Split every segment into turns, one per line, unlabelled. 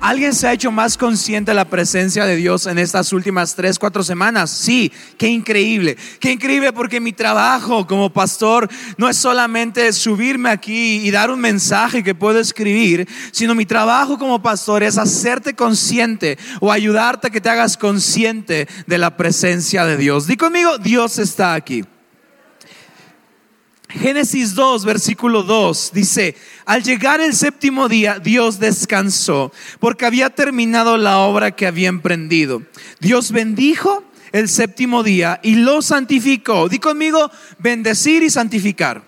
¿Alguien se ha hecho más consciente de la presencia de Dios en estas últimas tres, cuatro semanas? Sí, qué increíble. Qué increíble porque mi trabajo como pastor no es solamente subirme aquí y dar un mensaje que puedo escribir, sino mi trabajo como pastor es hacerte consciente o ayudarte a que te hagas consciente de la presencia de Dios. Di conmigo, Dios está aquí. Génesis 2, versículo 2 dice, al llegar el séptimo día, Dios descansó porque había terminado la obra que había emprendido. Dios bendijo el séptimo día y lo santificó. Di conmigo, bendecir y santificar.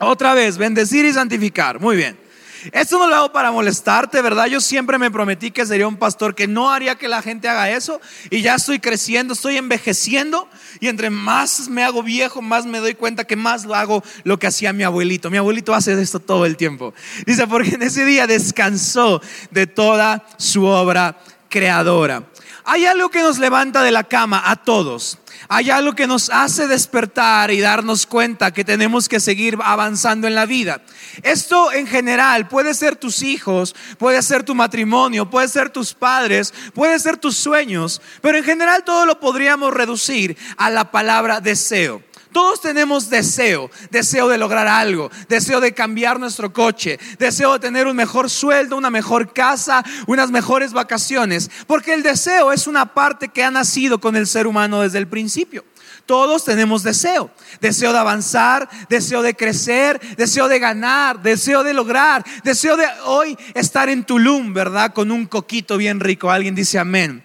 Otra vez, bendecir y santificar. Muy bien. Esto no lo hago para molestarte, ¿verdad? Yo siempre me prometí que sería un pastor que no haría que la gente haga eso. Y ya estoy creciendo, estoy envejeciendo. Y entre más me hago viejo, más me doy cuenta que más lo hago lo que hacía mi abuelito. Mi abuelito hace esto todo el tiempo. Dice, porque en ese día descansó de toda su obra creadora. Hay algo que nos levanta de la cama a todos. Hay algo que nos hace despertar y darnos cuenta que tenemos que seguir avanzando en la vida. Esto en general puede ser tus hijos, puede ser tu matrimonio, puede ser tus padres, puede ser tus sueños, pero en general todo lo podríamos reducir a la palabra deseo. Todos tenemos deseo, deseo de lograr algo, deseo de cambiar nuestro coche, deseo de tener un mejor sueldo, una mejor casa, unas mejores vacaciones, porque el deseo es una parte que ha nacido con el ser humano desde el principio. Todos tenemos deseo, deseo de avanzar, deseo de crecer, deseo de ganar, deseo de lograr, deseo de hoy estar en Tulum, ¿verdad? Con un coquito bien rico. Alguien dice amén.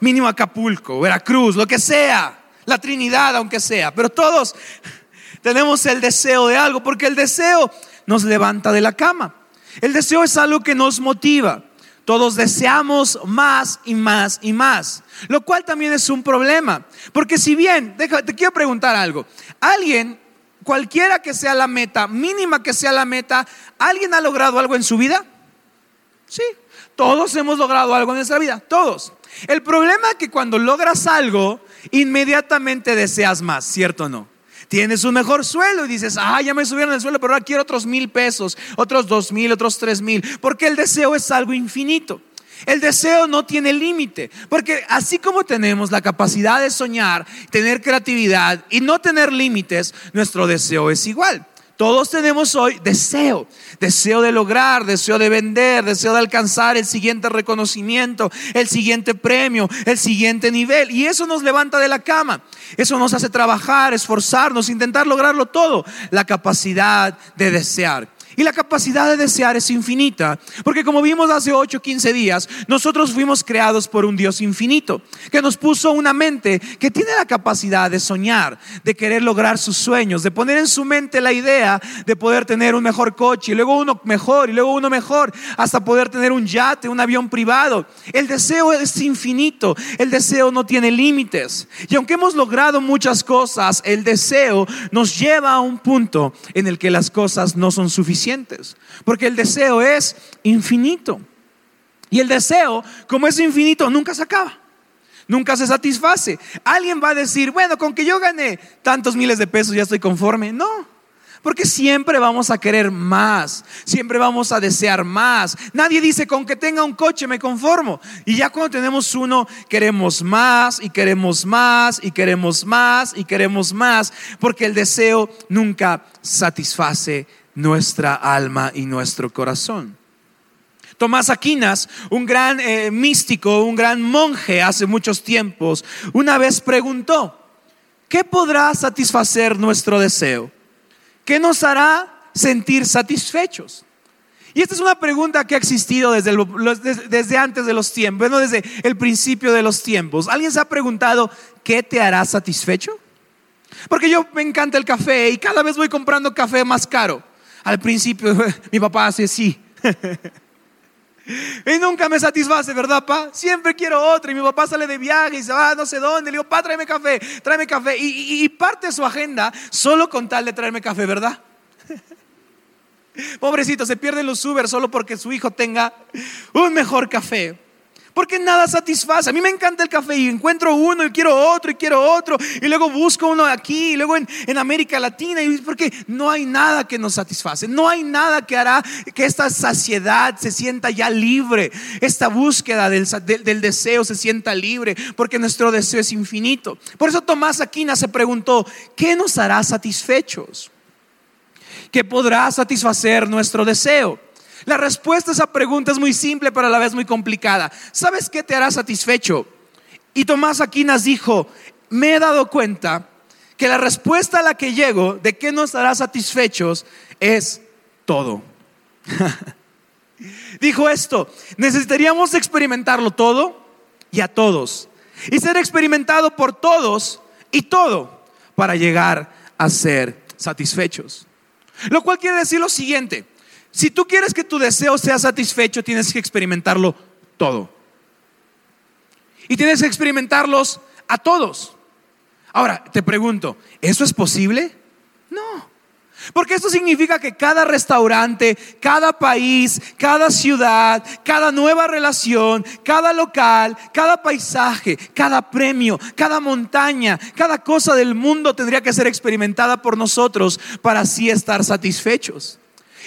Mínimo Acapulco, Veracruz, lo que sea la Trinidad, aunque sea, pero todos tenemos el deseo de algo, porque el deseo nos levanta de la cama. El deseo es algo que nos motiva. Todos deseamos más y más y más, lo cual también es un problema, porque si bien, te quiero preguntar algo, alguien, cualquiera que sea la meta, mínima que sea la meta, ¿alguien ha logrado algo en su vida? Sí, todos hemos logrado algo en nuestra vida, todos. El problema es que cuando logras algo, inmediatamente deseas más, ¿cierto o no? Tienes un mejor suelo y dices, ah, ya me subieron el suelo, pero ahora quiero otros mil pesos, otros dos mil, otros tres mil, porque el deseo es algo infinito. El deseo no tiene límite, porque así como tenemos la capacidad de soñar, tener creatividad y no tener límites, nuestro deseo es igual. Todos tenemos hoy deseo, deseo de lograr, deseo de vender, deseo de alcanzar el siguiente reconocimiento, el siguiente premio, el siguiente nivel. Y eso nos levanta de la cama, eso nos hace trabajar, esforzarnos, intentar lograrlo todo, la capacidad de desear. Y la capacidad de desear es infinita, porque como vimos hace 8 o 15 días, nosotros fuimos creados por un Dios infinito, que nos puso una mente que tiene la capacidad de soñar, de querer lograr sus sueños, de poner en su mente la idea de poder tener un mejor coche, y luego uno mejor, y luego uno mejor, hasta poder tener un yate, un avión privado. El deseo es infinito, el deseo no tiene límites. Y aunque hemos logrado muchas cosas, el deseo nos lleva a un punto en el que las cosas no son suficientes porque el deseo es infinito. Y el deseo, como es infinito, nunca se acaba. Nunca se satisface. Alguien va a decir, bueno, con que yo gane tantos miles de pesos ya estoy conforme. No, porque siempre vamos a querer más, siempre vamos a desear más. Nadie dice, con que tenga un coche me conformo. Y ya cuando tenemos uno, queremos más y queremos más y queremos más y queremos más, porque el deseo nunca satisface nuestra alma y nuestro corazón. Tomás Aquinas, un gran eh, místico, un gran monje hace muchos tiempos, una vez preguntó, ¿qué podrá satisfacer nuestro deseo? ¿Qué nos hará sentir satisfechos? Y esta es una pregunta que ha existido desde, desde antes de los tiempos, bueno, desde el principio de los tiempos. ¿Alguien se ha preguntado qué te hará satisfecho? Porque yo me encanta el café y cada vez voy comprando café más caro. Al principio mi papá hace así. Y nunca me satisface, ¿verdad, pa? Siempre quiero otra. Y mi papá sale de viaje y se va no sé dónde. Le digo, pa, tráeme café, tráeme café. Y, parte su agenda solo con tal de traerme café, ¿verdad? Pobrecito, se pierden los Uber solo porque su hijo tenga un mejor café. Porque nada satisface. A mí me encanta el café y encuentro uno y quiero otro y quiero otro. Y luego busco uno aquí y luego en, América Latina. Y porque no hay nada que nos satisface. No hay nada que hará que esta saciedad se sienta ya libre. Esta búsqueda del, del, del deseo se sienta libre. Porque nuestro deseo es infinito. Por eso Tomás Aquina se preguntó, ¿qué nos hará satisfechos? ¿Qué podrá satisfacer nuestro deseo? La respuesta a esa pregunta es muy simple, pero a la vez muy complicada. ¿Sabes qué te hará satisfecho? Y Tomás Aquinas dijo, me he dado cuenta que la respuesta a la que llego de qué nos hará satisfechos es todo. dijo esto, necesitaríamos experimentarlo todo y a todos. Y ser experimentado por todos y todo para llegar a ser satisfechos. Lo cual quiere decir lo siguiente, si tú quieres que tu deseo sea satisfecho, tienes que experimentarlo todo. Y tienes que experimentarlos a todos. Ahora, te pregunto, ¿eso es posible? No. Porque esto significa que cada restaurante, cada país, cada ciudad, cada nueva relación, cada local, cada paisaje, cada premio, cada montaña, cada cosa del mundo tendría que ser experimentada por nosotros para así estar satisfechos.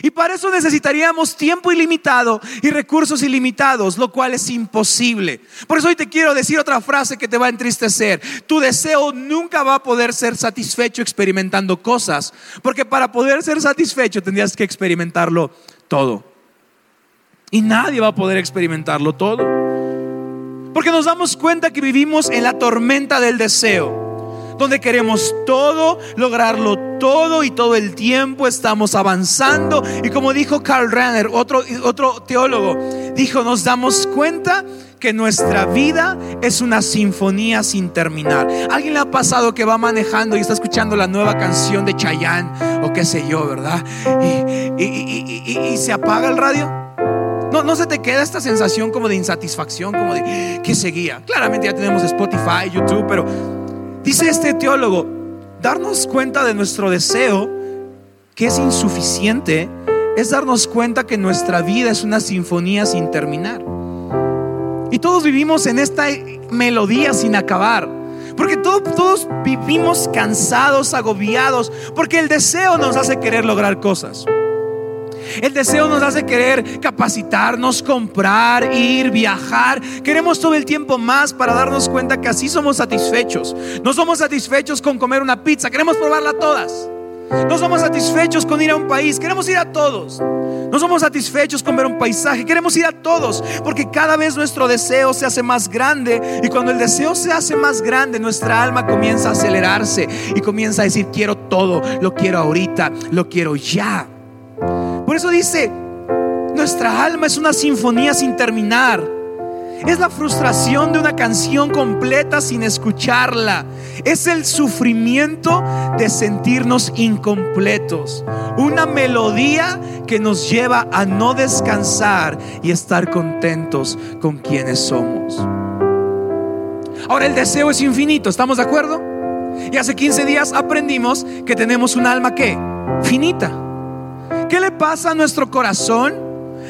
Y para eso necesitaríamos tiempo ilimitado y recursos ilimitados, lo cual es imposible. Por eso hoy te quiero decir otra frase que te va a entristecer. Tu deseo nunca va a poder ser satisfecho experimentando cosas, porque para poder ser satisfecho tendrías que experimentarlo todo. Y nadie va a poder experimentarlo todo. Porque nos damos cuenta que vivimos en la tormenta del deseo donde queremos todo, lograrlo todo y todo el tiempo estamos avanzando. Y como dijo Karl Renner, otro, otro teólogo, dijo, nos damos cuenta que nuestra vida es una sinfonía sin terminar. ¿Alguien le ha pasado que va manejando y está escuchando la nueva canción de Chayanne o qué sé yo, verdad? Y, y se apaga el radio. No, no se te queda esta sensación como de insatisfacción, como de que seguía. Claramente ya tenemos Spotify, YouTube, pero Dice este teólogo, darnos cuenta de nuestro deseo, que es insuficiente, es darnos cuenta que nuestra vida es una sinfonía sin terminar. Y todos vivimos en esta melodía sin acabar. Porque todos, vivimos cansados, agobiados, porque el deseo nos hace querer lograr cosas. El deseo nos hace querer capacitarnos, comprar, ir, viajar. Queremos todo el tiempo más para darnos cuenta que así somos satisfechos. No somos satisfechos con comer una pizza, queremos probarla todas. No somos satisfechos con ir a un país, queremos ir a todos. No somos satisfechos con ver un paisaje, queremos ir a todos, porque cada vez nuestro deseo se hace más grande y cuando el deseo se hace más grande, nuestra alma comienza a acelerarse y comienza a decir, quiero todo, lo quiero ahorita, lo quiero ya. Por eso dice, nuestra alma es una sinfonía sin terminar. Es la frustración de una canción completa sin escucharla. Es el sufrimiento de sentirnos incompletos. Una melodía que nos lleva a no descansar y estar contentos con quienes somos. Ahora el deseo es infinito, ¿estamos de acuerdo? Y hace 15 días aprendimos que tenemos un alma que finita. ¿Qué le pasa a nuestro corazón,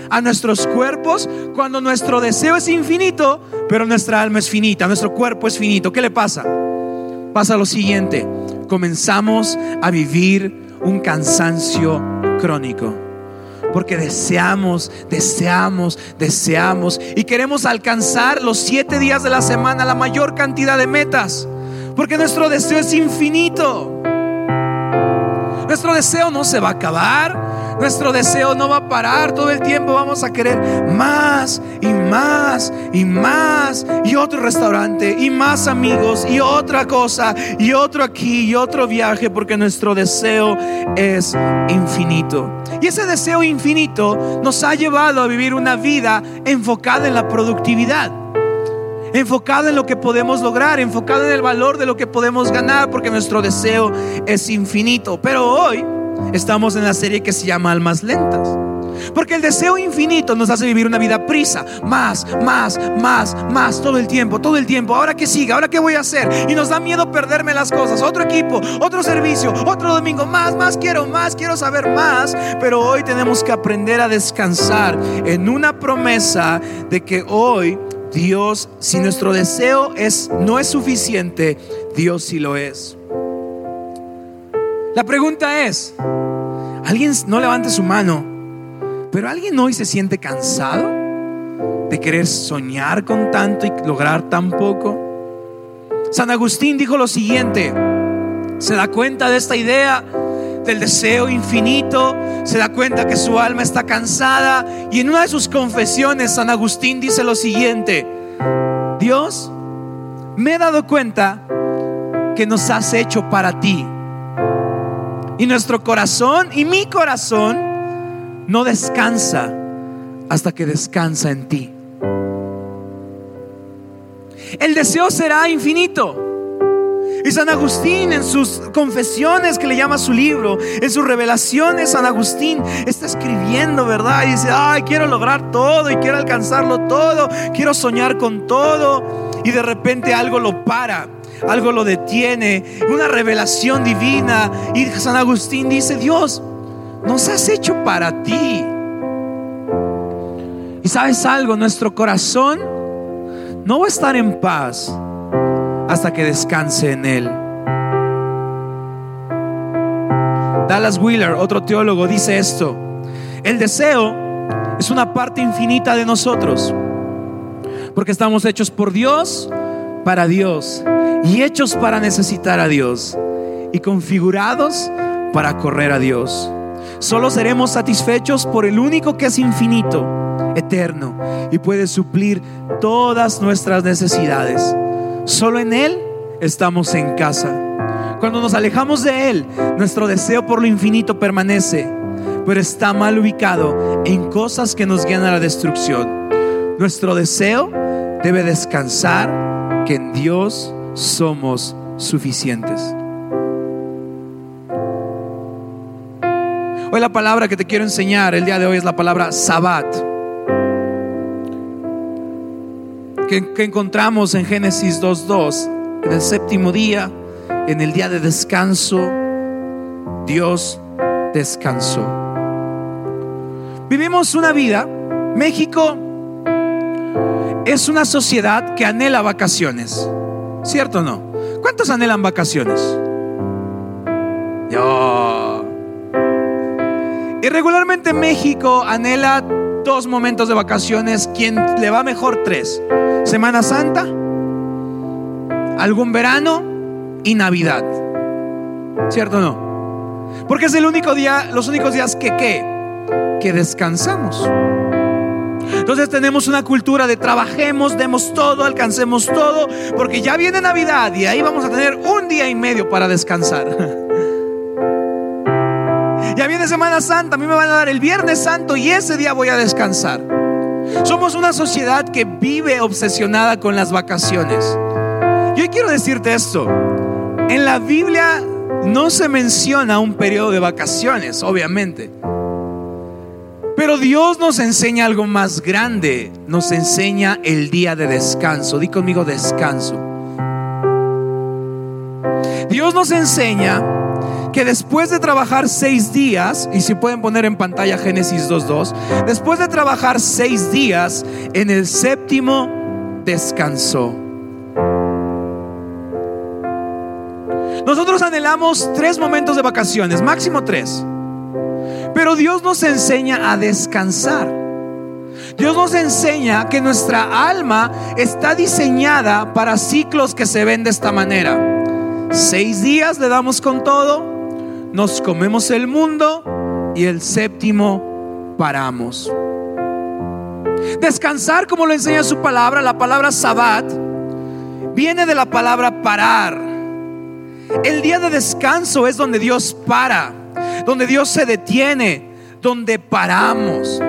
a nuestros cuerpos, cuando nuestro deseo es infinito, pero nuestra alma es finita, nuestro cuerpo es finito? ¿Qué le pasa? Pasa lo siguiente, comenzamos a vivir un cansancio crónico. Porque deseamos, deseamos, deseamos y queremos alcanzar los siete días de la semana la mayor cantidad de metas. Porque nuestro deseo es infinito. Nuestro deseo no se va a acabar. Nuestro deseo no va a parar. Todo el tiempo vamos a querer más y más y más. Y otro restaurante y más amigos y otra cosa y otro aquí y otro viaje porque nuestro deseo es infinito. Y ese deseo infinito nos ha llevado a vivir una vida enfocada en la productividad enfocado en lo que podemos lograr, enfocado en el valor de lo que podemos ganar, porque nuestro deseo es infinito. Pero hoy estamos en la serie que se llama Almas Lentas. Porque el deseo infinito nos hace vivir una vida prisa, más, más, más, más, todo el tiempo, todo el tiempo. Ahora que siga, ahora qué voy a hacer. Y nos da miedo perderme las cosas. Otro equipo, otro servicio, otro domingo, más, más quiero, más quiero saber más. Pero hoy tenemos que aprender a descansar en una promesa de que hoy Dios, si nuestro deseo es, no es suficiente, Dios sí lo es. La pregunta es, alguien no levante su mano, pero alguien hoy se siente cansado de querer soñar con tanto y lograr tan poco. San Agustín dijo lo siguiente, se da cuenta de esta idea del deseo infinito, se da cuenta que su alma está cansada y en una de sus confesiones San Agustín dice lo siguiente, Dios, me he dado cuenta que nos has hecho para ti. Y nuestro corazón y mi corazón no descansa hasta que descansa en ti. El deseo será infinito. Y San Agustín en sus confesiones que le llama su libro, en sus revelaciones, San Agustín está escribiendo, ¿verdad? Y dice, ay, quiero lograr todo y quiero alcanzarlo todo, quiero soñar con todo. Y de repente algo lo para, algo lo detiene, una revelación divina. Y San Agustín dice, Dios, nos has hecho para ti. Y sabes algo, nuestro corazón no va a estar en paz hasta que descanse en Él. Dallas Wheeler, otro teólogo, dice esto. El deseo es una parte infinita de nosotros, porque estamos hechos por Dios, para Dios, y hechos para necesitar a Dios, y configurados para correr a Dios. Solo seremos satisfechos por el único que es infinito, eterno, y puede suplir todas nuestras necesidades. Solo en Él estamos en casa. Cuando nos alejamos de Él, nuestro deseo por lo infinito permanece, pero está mal ubicado en cosas que nos guían a la destrucción. Nuestro deseo debe descansar que en Dios somos suficientes. Hoy la palabra que te quiero enseñar el día de hoy es la palabra Sabbat. que, encontramos en Génesis 2.2. En el séptimo día, en el día de descanso, Dios descansó. Vivimos una vida, México es una sociedad que anhela vacaciones, ¿cierto o no? ¿Cuántos anhelan vacaciones? Yo. Y regularmente México anhela dos momentos de vacaciones, quien le va mejor tres. Semana Santa, algún verano y Navidad. ¿Cierto o no? Porque es el único día, los únicos días que qué? Que descansamos. Entonces tenemos una cultura de trabajemos, demos todo, alcancemos todo, porque ya viene Navidad y ahí vamos a tener un día y medio para descansar. Ya viene Semana Santa, a mí me van a dar el Viernes Santo y ese día voy a descansar. Somos una sociedad que vive obsesionada con las vacaciones. Yo quiero decirte esto. En la Biblia no se menciona un periodo de vacaciones, obviamente. Pero Dios nos enseña algo más grande. Nos enseña el día de descanso. Di conmigo descanso. Dios nos enseña que después de trabajar seis días, y si pueden poner en pantalla Génesis 2.2, después de trabajar seis días, en el séptimo descansó. Nosotros anhelamos tres momentos de vacaciones, máximo tres. Pero Dios nos enseña a descansar. Dios nos enseña que nuestra alma está diseñada para ciclos que se ven de esta manera. Seis días le damos con todo, nos comemos el mundo y el séptimo paramos. Descansar, como lo enseña su palabra, la palabra sabbat, viene de la palabra parar. El día de descanso es donde Dios para, donde Dios se detiene, donde paramos.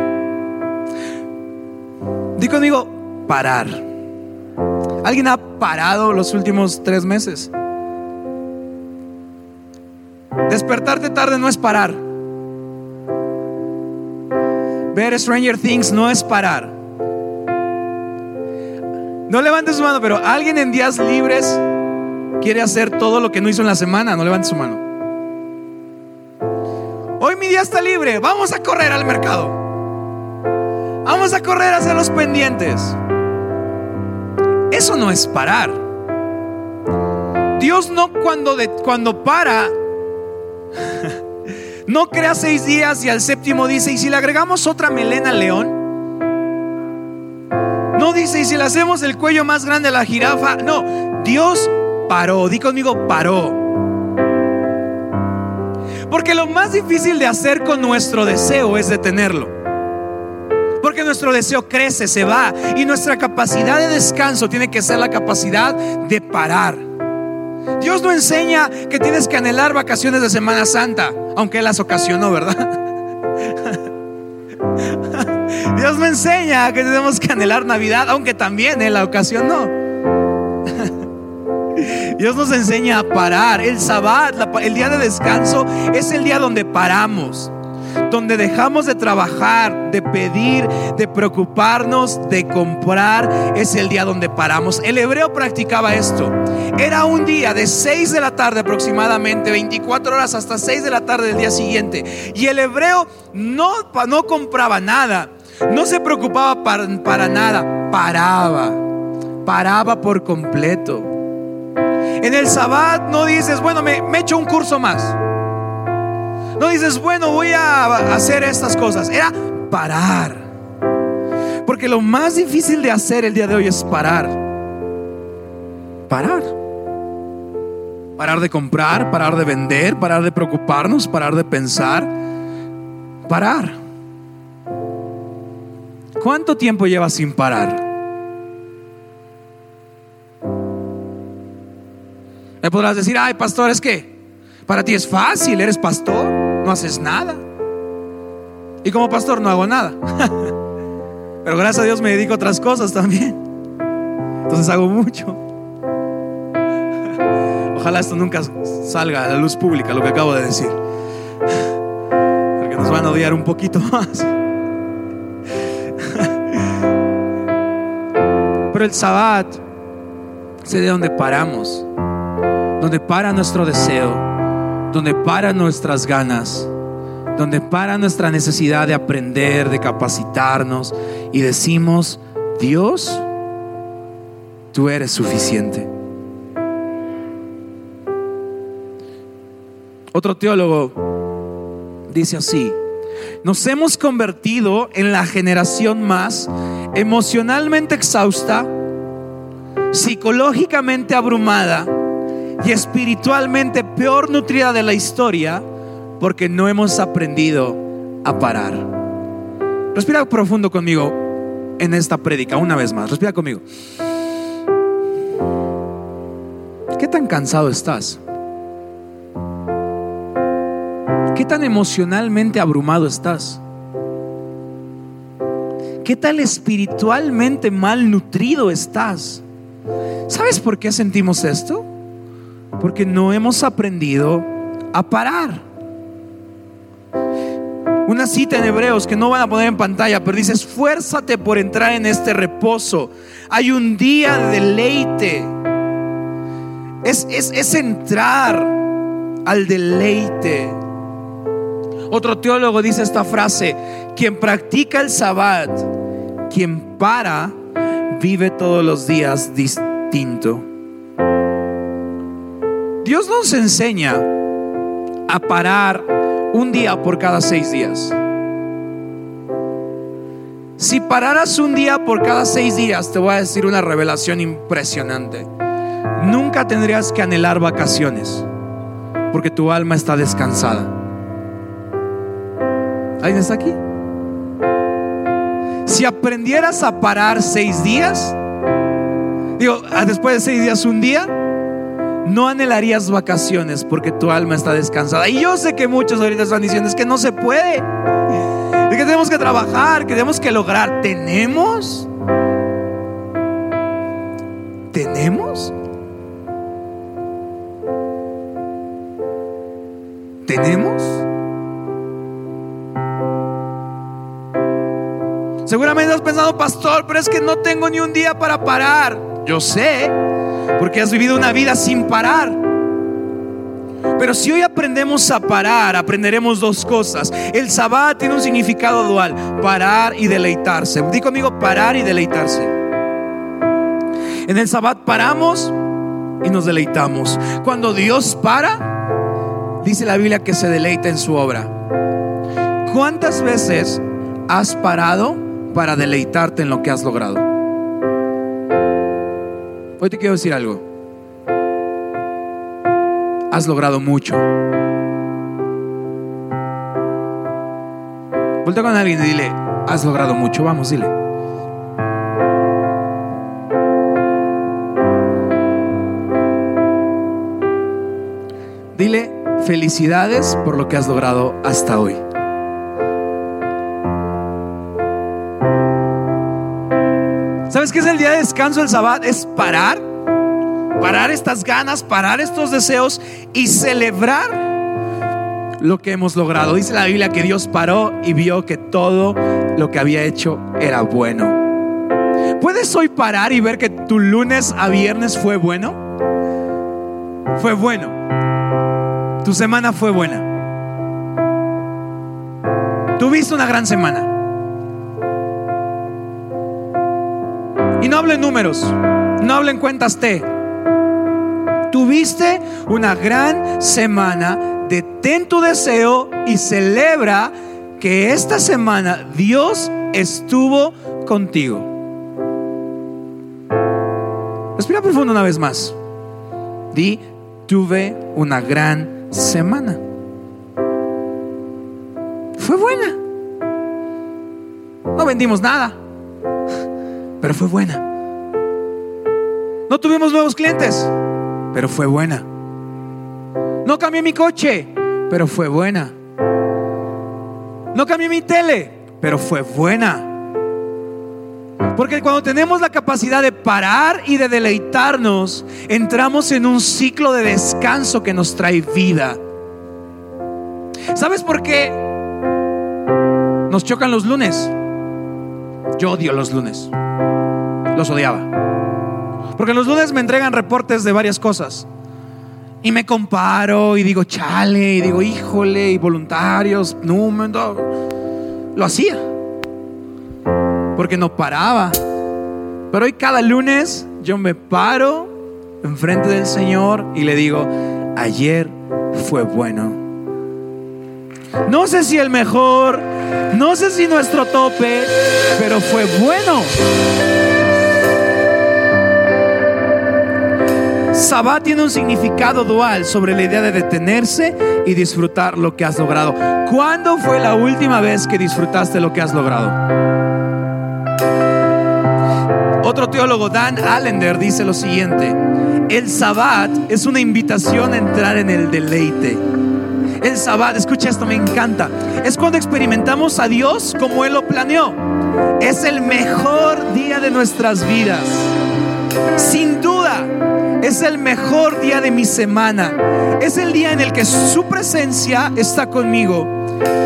Digo conmigo, parar. ¿Alguien ha parado los últimos tres meses? Despertarte tarde no es parar. Ver Stranger Things no es parar. No levante su mano, pero alguien en días libres quiere hacer todo lo que no hizo en la semana. No levante su mano. Mi día está libre. Vamos a correr al mercado. Vamos a correr a hacer los pendientes. Eso no es parar. Dios no cuando, de, cuando para, no crea seis días y al séptimo dice, ¿y si le agregamos otra melena al león? No dice, ¿y si le hacemos el cuello más grande a la jirafa? No, Dios paró, di conmigo, paró. Porque lo más difícil de hacer con nuestro deseo es detenerlo. Porque nuestro deseo crece, se va. Y nuestra capacidad de descanso tiene que ser la capacidad de parar. Dios no enseña que tienes que anhelar vacaciones de Semana Santa, aunque Él las ocasionó, ¿verdad? Dios no enseña que tenemos que anhelar Navidad, aunque también Él la ocasionó. Dios nos enseña a parar. El sabbat, el día de descanso, es el día donde paramos. Donde dejamos de trabajar, de pedir, de preocuparnos, de comprar, es el día donde paramos. El hebreo practicaba esto. Era un día de 6 de la tarde aproximadamente, 24 horas hasta 6 de la tarde del día siguiente. Y el hebreo no, no compraba nada, no se preocupaba para, para nada, paraba, paraba por completo. En el Sabbat no dices, bueno, me, me echo un curso más. No dices, bueno, voy a hacer estas cosas. Era parar. Porque lo más difícil de hacer el día de hoy es parar. Parar. Parar de comprar, parar de vender, parar de preocuparnos, parar de pensar. Parar. ¿Cuánto tiempo llevas sin parar? Me podrás decir, ay, pastor, es que para ti es fácil, eres pastor, no haces nada. Y como pastor no hago nada. Pero gracias a Dios me dedico a otras cosas también. Entonces hago mucho. Ojalá esto nunca salga a la luz pública, lo que acabo de decir. Porque nos van a odiar un poquito más. Pero el sabbat es de donde paramos donde para nuestro deseo, donde para nuestras ganas, donde para nuestra necesidad de aprender, de capacitarnos y decimos, Dios, tú eres suficiente. Otro teólogo dice así, nos hemos convertido en la generación más emocionalmente exhausta, psicológicamente abrumada, y espiritualmente peor nutrida de la historia porque no hemos aprendido a parar. Respira profundo conmigo en esta prédica, una vez más. Respira conmigo. ¿Qué tan cansado estás? ¿Qué tan emocionalmente abrumado estás? ¿Qué tal espiritualmente malnutrido estás? ¿Sabes por qué sentimos esto? Porque no hemos aprendido a parar. Una cita en Hebreos que no van a poner en pantalla, pero dice, esfuérzate por entrar en este reposo. Hay un día de deleite. Es, es entrar al deleite. Otro teólogo dice esta frase, quien practica el sabbat, quien para, vive todos los días distinto. Dios nos enseña a parar un día por cada seis días. Si pararas un día por cada seis días, te voy a decir una revelación impresionante. Nunca tendrías que anhelar vacaciones, porque tu alma está descansada. ¿Alguien está aquí? Si aprendieras a parar seis días, digo, ah, después de seis días un día, no anhelarías vacaciones porque tu alma está descansada. Y yo sé que muchos ahorita están diciendo es que no se puede. Es que tenemos que trabajar, que tenemos que lograr. ¿Tenemos? ¿Tenemos? ¿Tenemos? Seguramente has pensado, pastor, pero es que no tengo ni un día para parar. Yo sé, porque has vivido una vida sin parar. Pero si hoy aprendemos a parar, aprenderemos dos cosas. El sabbat tiene un significado dual, parar y deleitarse. Di conmigo, parar y deleitarse. En el sabbat paramos y nos deleitamos. Cuando Dios para, dice la Biblia que se deleita en su obra. ¿Cuántas veces has parado para deleitarte en lo que has logrado? Hoy te quiero decir algo. Has logrado mucho. Vuelta con alguien y dile, has logrado mucho. Vamos, dile. Dile felicidades por lo que has logrado hasta hoy. ¿Sabes qué es el día de descanso del sabbat? Es parar, parar estas ganas, parar estos deseos y celebrar lo que hemos logrado. Dice la Biblia que Dios paró y vio que todo lo que había hecho era bueno. ¿Puedes hoy parar y ver que tu lunes a viernes fue bueno? Fue bueno. Tu semana fue buena. Tuviste una gran semana. No números, no hablen cuentas T. Tuviste una gran semana, detén tu deseo y celebra que esta semana Dios estuvo contigo. Respira profundo una vez más. Di, tuve una gran semana. Fue buena. No vendimos nada pero fue buena. No tuvimos nuevos clientes, pero fue buena. No cambié mi coche, pero fue buena. No cambié mi tele, pero fue buena. Porque cuando tenemos la capacidad de parar y de deleitarnos, entramos en un ciclo de descanso que nos trae vida. ¿Sabes por qué nos chocan los lunes? Yo odio los lunes los odiaba. Porque los lunes me entregan reportes de varias cosas. Y me comparo y digo, chale, y digo, híjole, y voluntarios, número. Lo hacía. Porque no paraba. Pero hoy cada lunes yo me paro enfrente del Señor y le digo, ayer fue bueno. No sé si el mejor, no sé si nuestro tope, pero fue bueno. Sabbat tiene un significado dual sobre la idea de detenerse y disfrutar lo que has logrado. ¿Cuándo fue la última vez que disfrutaste lo que has logrado? Otro teólogo, Dan Allender, dice lo siguiente. El Sabbat es una invitación a entrar en el deleite. El Sabbat, escucha esto, me encanta. Es cuando experimentamos a Dios como Él lo planeó. Es el mejor día de nuestras vidas. Sin es el mejor día de mi semana. Es el día en el que su presencia está conmigo.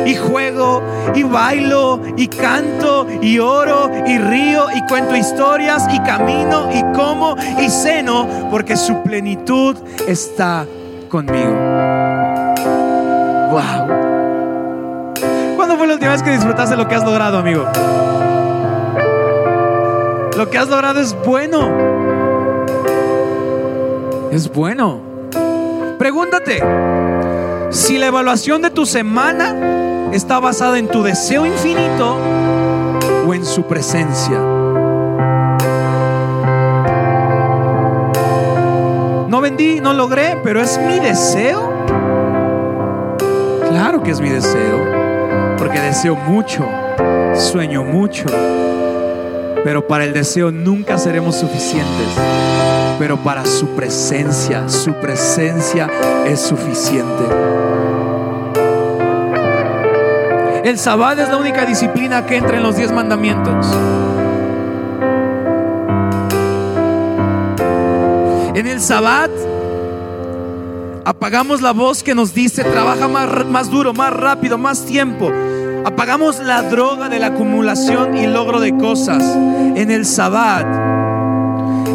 Y juego, y bailo, y canto, y oro, y río, y cuento historias, y camino, y como, y ceno, porque su plenitud está conmigo. Wow. ¿Cuándo fue la última vez que disfrutaste lo que has logrado, amigo? Lo que has logrado es bueno es bueno. Pregúntate si la evaluación de tu semana está basada en tu deseo infinito o en su presencia. No vendí, no logré, pero es mi deseo. Claro que es mi deseo, porque deseo mucho, sueño mucho, pero para el deseo nunca seremos suficientes pero para su presencia, su presencia es suficiente. El sabbat es la única disciplina que entra en los diez mandamientos. En el sabbat apagamos la voz que nos dice trabaja más, más duro, más rápido, más tiempo. Apagamos la droga de la acumulación y logro de cosas. En el sabbat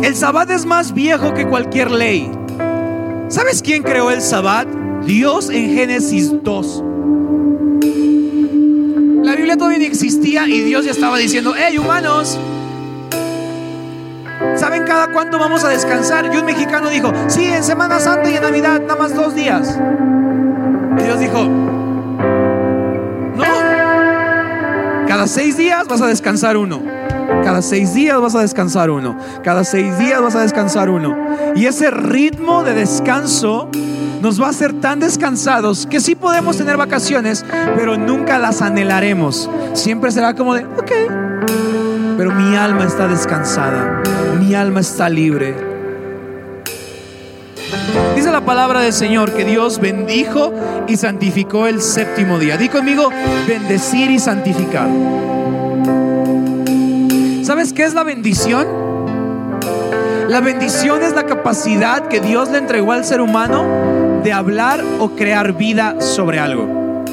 el sabbat es más viejo que cualquier ley. ¿Sabes quién creó el sabbat? Dios en Génesis 2. La Biblia todavía no existía y Dios ya estaba diciendo, hey humanos, ¿Saben cada cuánto vamos a descansar? Y un mexicano dijo, sí, en Semana Santa y en Navidad, nada más dos días. Y Dios dijo, no, cada seis días vas a descansar uno. Cada seis días vas a descansar uno. Cada seis días vas a descansar uno. Y ese ritmo de descanso nos va a hacer tan descansados que sí podemos tener vacaciones, pero nunca las anhelaremos. Siempre será como de, ok, pero mi alma está descansada, mi alma está libre. Dice la palabra del Señor que Dios bendijo y santificó el séptimo día. Di conmigo, bendecir y santificar. ¿Sabes qué es la bendición? La bendición es la capacidad que Dios le entregó al ser humano de hablar o crear vida sobre algo.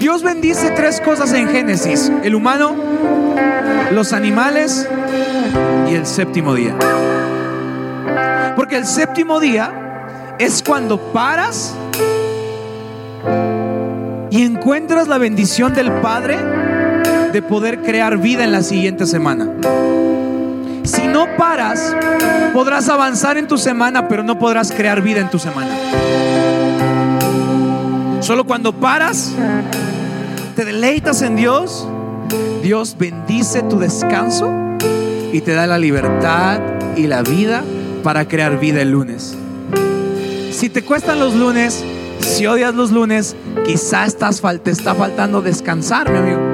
Dios bendice tres cosas en Génesis. El humano, los animales y el séptimo día. Porque el séptimo día es cuando paras y encuentras la bendición del Padre de poder crear vida en la siguiente semana. Si no paras, podrás avanzar en tu semana, pero no podrás crear vida en tu semana. Solo cuando paras, te deleitas en Dios, Dios bendice tu descanso y te da la libertad y la vida para crear vida el lunes. Si te cuestan los lunes, si odias los lunes, quizá estás, te está faltando descansar, mi amigo.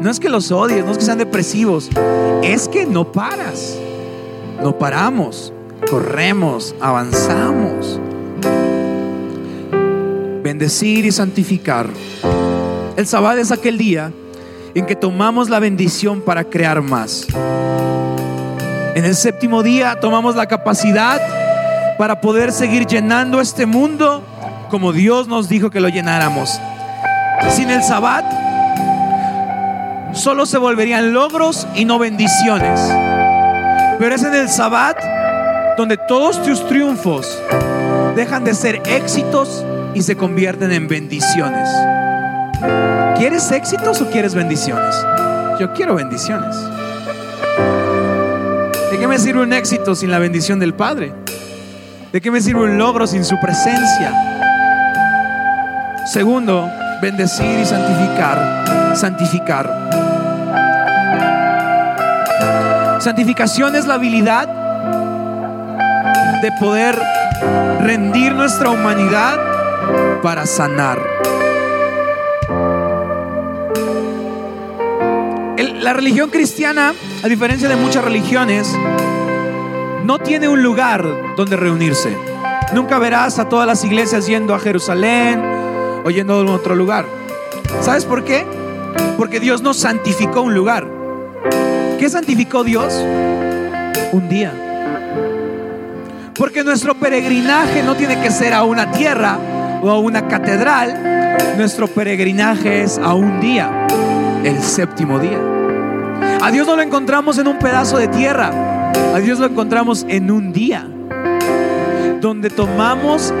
No es que los odies, no es que sean depresivos, es que no paras. No paramos, corremos, avanzamos. Bendecir y santificar. El sábado es aquel día en que tomamos la bendición para crear más. En el séptimo día tomamos la capacidad para poder seguir llenando este mundo como Dios nos dijo que lo llenáramos. Sin el sabbat solo se volverían logros y no bendiciones. Pero es en el sabbat donde todos tus triunfos dejan de ser éxitos y se convierten en bendiciones. ¿Quieres éxitos o quieres bendiciones? Yo quiero bendiciones. ¿De qué me sirve un éxito sin la bendición del Padre? ¿De qué me sirve un logro sin su presencia? Segundo, bendecir y santificar. Santificar. Santificación es la habilidad de poder rendir nuestra humanidad para sanar. la religión cristiana, a diferencia de muchas religiones, no tiene un lugar donde reunirse. Nunca verás a todas las iglesias yendo a Jerusalén o yendo a otro lugar. ¿Sabes por qué? Porque Dios nos santificó un lugar. ¿Qué santificó Dios? Un día. Porque nuestro peregrinaje no tiene que ser a una tierra o a una catedral. Nuestro peregrinaje es a un día, el séptimo día. A Dios no lo encontramos en un pedazo de tierra. A Dios lo encontramos en un día. Donde tomamos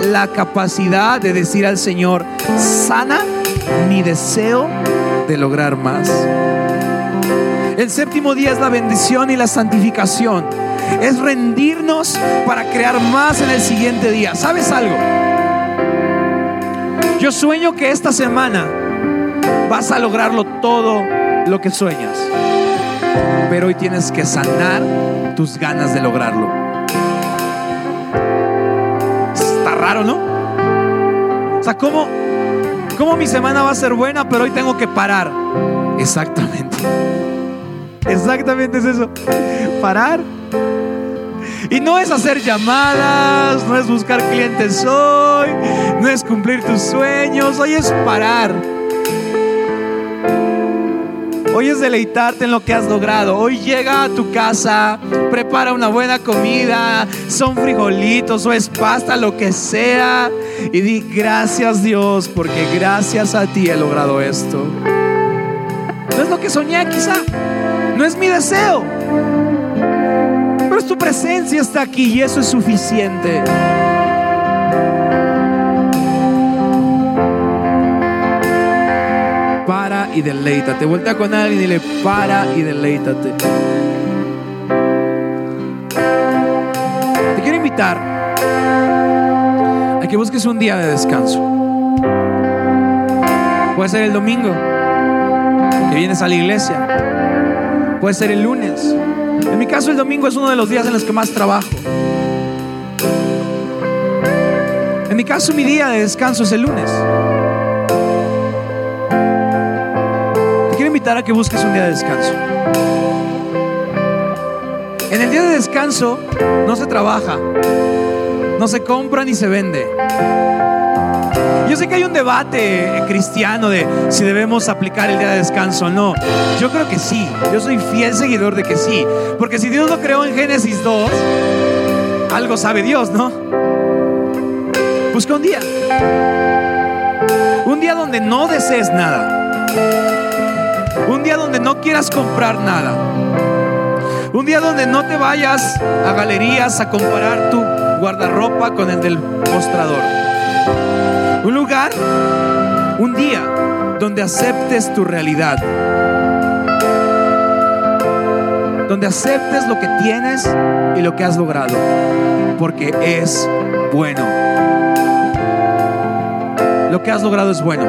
la capacidad de decir al Señor, sana mi deseo de lograr más. El séptimo día es la bendición y la santificación. Es rendirnos para crear más en el siguiente día. ¿Sabes algo? Yo sueño que esta semana vas a lograrlo todo lo que sueñas. Pero hoy tienes que sanar tus ganas de lograrlo. Está raro, ¿no? O sea, ¿cómo, ¿cómo mi semana va a ser buena, pero hoy tengo que parar? Exactamente. Exactamente es eso. Parar. Y no es hacer llamadas, no es buscar clientes hoy, no es cumplir tus sueños, hoy es parar. Hoy es deleitarte en lo que has logrado. Hoy llega a tu casa, prepara una buena comida, son frijolitos o es pasta, lo que sea. Y di gracias Dios, porque gracias a ti he logrado esto. No es lo que soñé quizá. No es mi deseo. Pero tu presencia está aquí y eso es suficiente. y deleítate. Voltea con alguien y dile, para y deleítate. Te quiero invitar a que busques un día de descanso. Puede ser el domingo, que vienes a la iglesia. Puede ser el lunes. En mi caso el domingo es uno de los días en los que más trabajo. En mi caso mi día de descanso es el lunes. Te quiero invitar a que busques un día de descanso. En el día de descanso no se trabaja, no se compra ni se vende. Yo sé que hay un debate cristiano de si debemos aplicar el día de descanso o no. Yo creo que sí. Yo soy fiel seguidor de que sí. Porque si Dios lo creó en Génesis 2, algo sabe Dios, ¿no? Busca un día. Un día donde no desees nada. Un día donde no quieras comprar nada. Un día donde no te vayas a galerías a comparar tu guardarropa con el del mostrador. Un lugar, un día donde aceptes tu realidad. Donde aceptes lo que tienes y lo que has logrado. Porque es bueno. Lo que has logrado es bueno.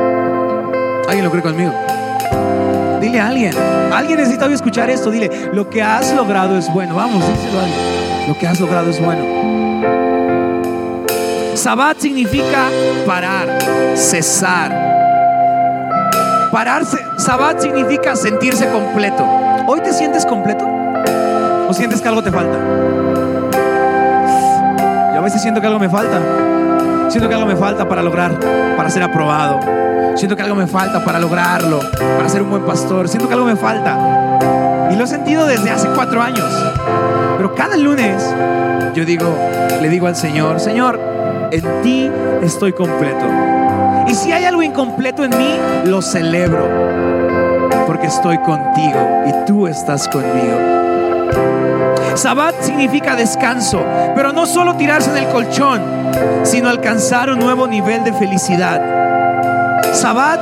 ¿Alguien lo cree conmigo? Dile a alguien. Alguien necesita hoy escuchar esto. Dile, lo que has logrado es bueno. Vamos, díselo a alguien. Lo que has logrado es bueno. Sabbat significa parar, cesar. Pararse, Sabbat significa sentirse completo. ¿Hoy te sientes completo? ¿O sientes que algo te falta? Yo a veces siento que algo me falta. Siento que algo me falta para lograr, para ser aprobado. Siento que algo me falta para lograrlo, para ser un buen pastor. Siento que algo me falta. Y lo he sentido desde hace cuatro años. Pero cada lunes yo digo, le digo al Señor, Señor, en ti estoy completo. Y si hay algo incompleto en mí, lo celebro. Porque estoy contigo y tú estás conmigo. Sabbat significa descanso, pero no solo tirarse en el colchón, sino alcanzar un nuevo nivel de felicidad. Sabbat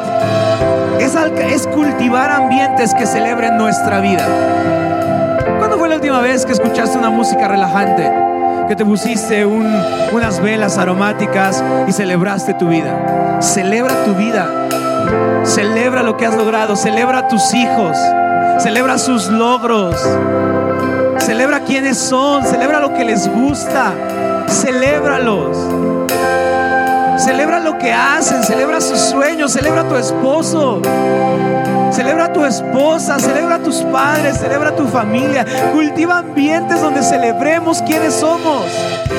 es, es cultivar ambientes que celebren nuestra vida. ¿Cuándo fue la última vez que escuchaste una música relajante? Que te pusiste unas velas aromáticas y celebraste tu vida. Celebra tu vida. Celebra lo que has logrado. Celebra tus hijos. Celebra sus logros. Celebra quiénes son, celebra lo que les gusta, celébralos. Celebra lo que hacen, celebra sus sueños, celebra a tu esposo, celebra a tu esposa, celebra a tus padres, celebra a tu familia. Cultiva ambientes donde celebremos quiénes somos,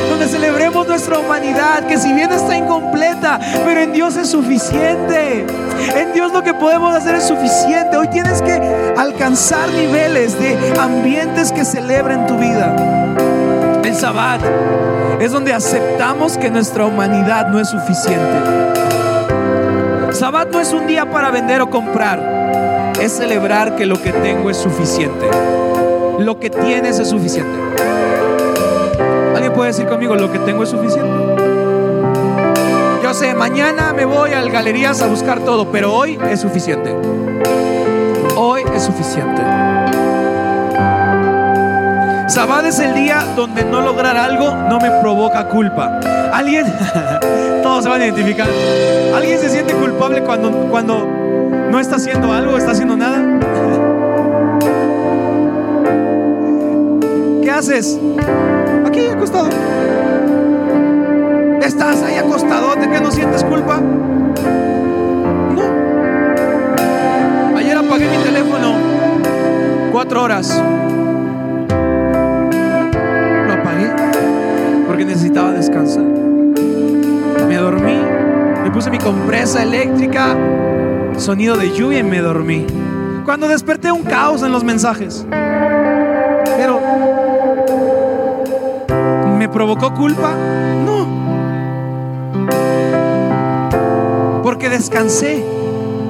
donde celebremos nuestra humanidad, que si bien está incompleta, pero en Dios es suficiente. En Dios lo que podemos hacer es suficiente. Hoy tienes que alcanzar niveles de ambientes que celebren tu vida. El Sabbat es donde aceptamos que nuestra humanidad no es suficiente. Sabbat no es un día para vender o comprar, es celebrar que lo que tengo es suficiente. Lo que tienes es suficiente. ¿Alguien puede decir conmigo lo que tengo es suficiente? Yo sé, mañana me voy al galerías a buscar todo, pero hoy es suficiente. Hoy es suficiente. Sabad es el día donde no lograr algo no me provoca culpa. ¿Alguien? Todos se van a identificar. ¿Alguien se siente culpable cuando, cuando no está haciendo algo, está haciendo nada? ¿Qué haces? Aquí acostado. ¿Estás ahí acostado de que no sientes culpa? No. Ayer apagué mi teléfono cuatro horas. porque necesitaba descansar. Me dormí, me puse mi compresa eléctrica, sonido de lluvia y me dormí. Cuando desperté un caos en los mensajes. Pero ¿me provocó culpa? No. Porque descansé.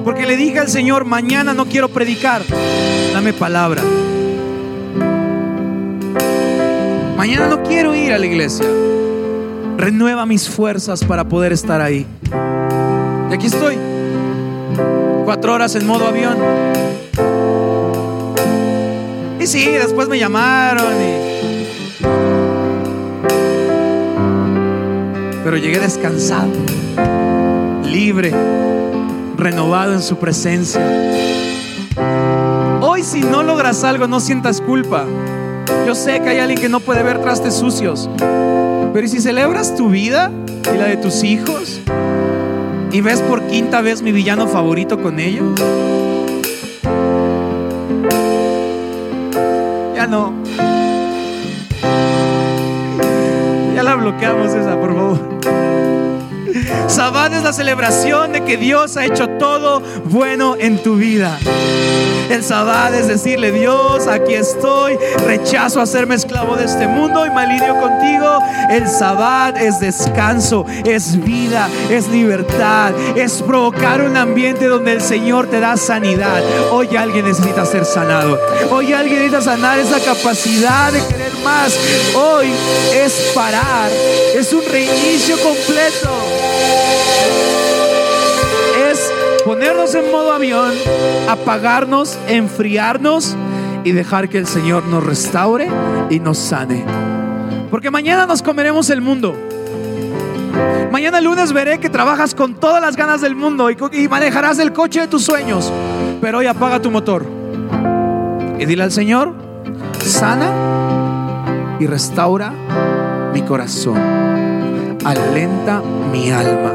Porque le dije al Señor, mañana no quiero predicar. Dame palabra. Mañana no quiero ir a la iglesia. Renueva mis fuerzas para poder estar ahí. Y aquí estoy. Cuatro horas en modo avión. Y sí, después me llamaron y... Pero llegué descansado, libre, renovado en su presencia. Hoy si no logras algo, no sientas culpa. Yo sé que hay alguien que no puede ver trastes sucios. Pero ¿y si celebras tu vida y la de tus hijos? ¿Y ves por quinta vez mi villano favorito con ellos? Ya no. Ya la bloqueamos esa, por favor. Sabbat es la celebración de que Dios ha hecho todo bueno en tu vida. El Sabbat es decirle, Dios, aquí estoy, rechazo hacerme esclavo de este mundo y me alineo contigo. El Sabbat es descanso, es vida, es libertad, es provocar un ambiente donde el Señor te da sanidad. Hoy alguien necesita ser sanado. Hoy alguien necesita sanar esa capacidad de querer más. Hoy es parar, es un reinicio completo. Ponernos en modo avión, apagarnos, enfriarnos y dejar que el Señor nos restaure y nos sane. Porque mañana nos comeremos el mundo. Mañana lunes veré que trabajas con todas las ganas del mundo y, y manejarás el coche de tus sueños. Pero hoy apaga tu motor. Y dile al Señor, sana y restaura mi corazón. Alenta mi alma.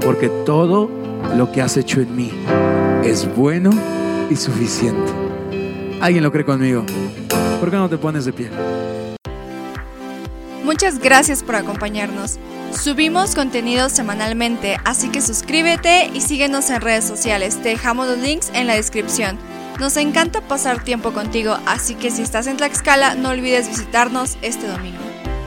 Porque todo lo que has hecho en mí es bueno y suficiente. ¿Alguien lo cree conmigo? ¿Por qué no te pones de pie?
Muchas gracias por acompañarnos. Subimos contenido semanalmente, así que suscríbete y síguenos en redes sociales. Te dejamos los links en la descripción. Nos encanta pasar tiempo contigo, así que si estás en Tlaxcala no olvides visitarnos este domingo.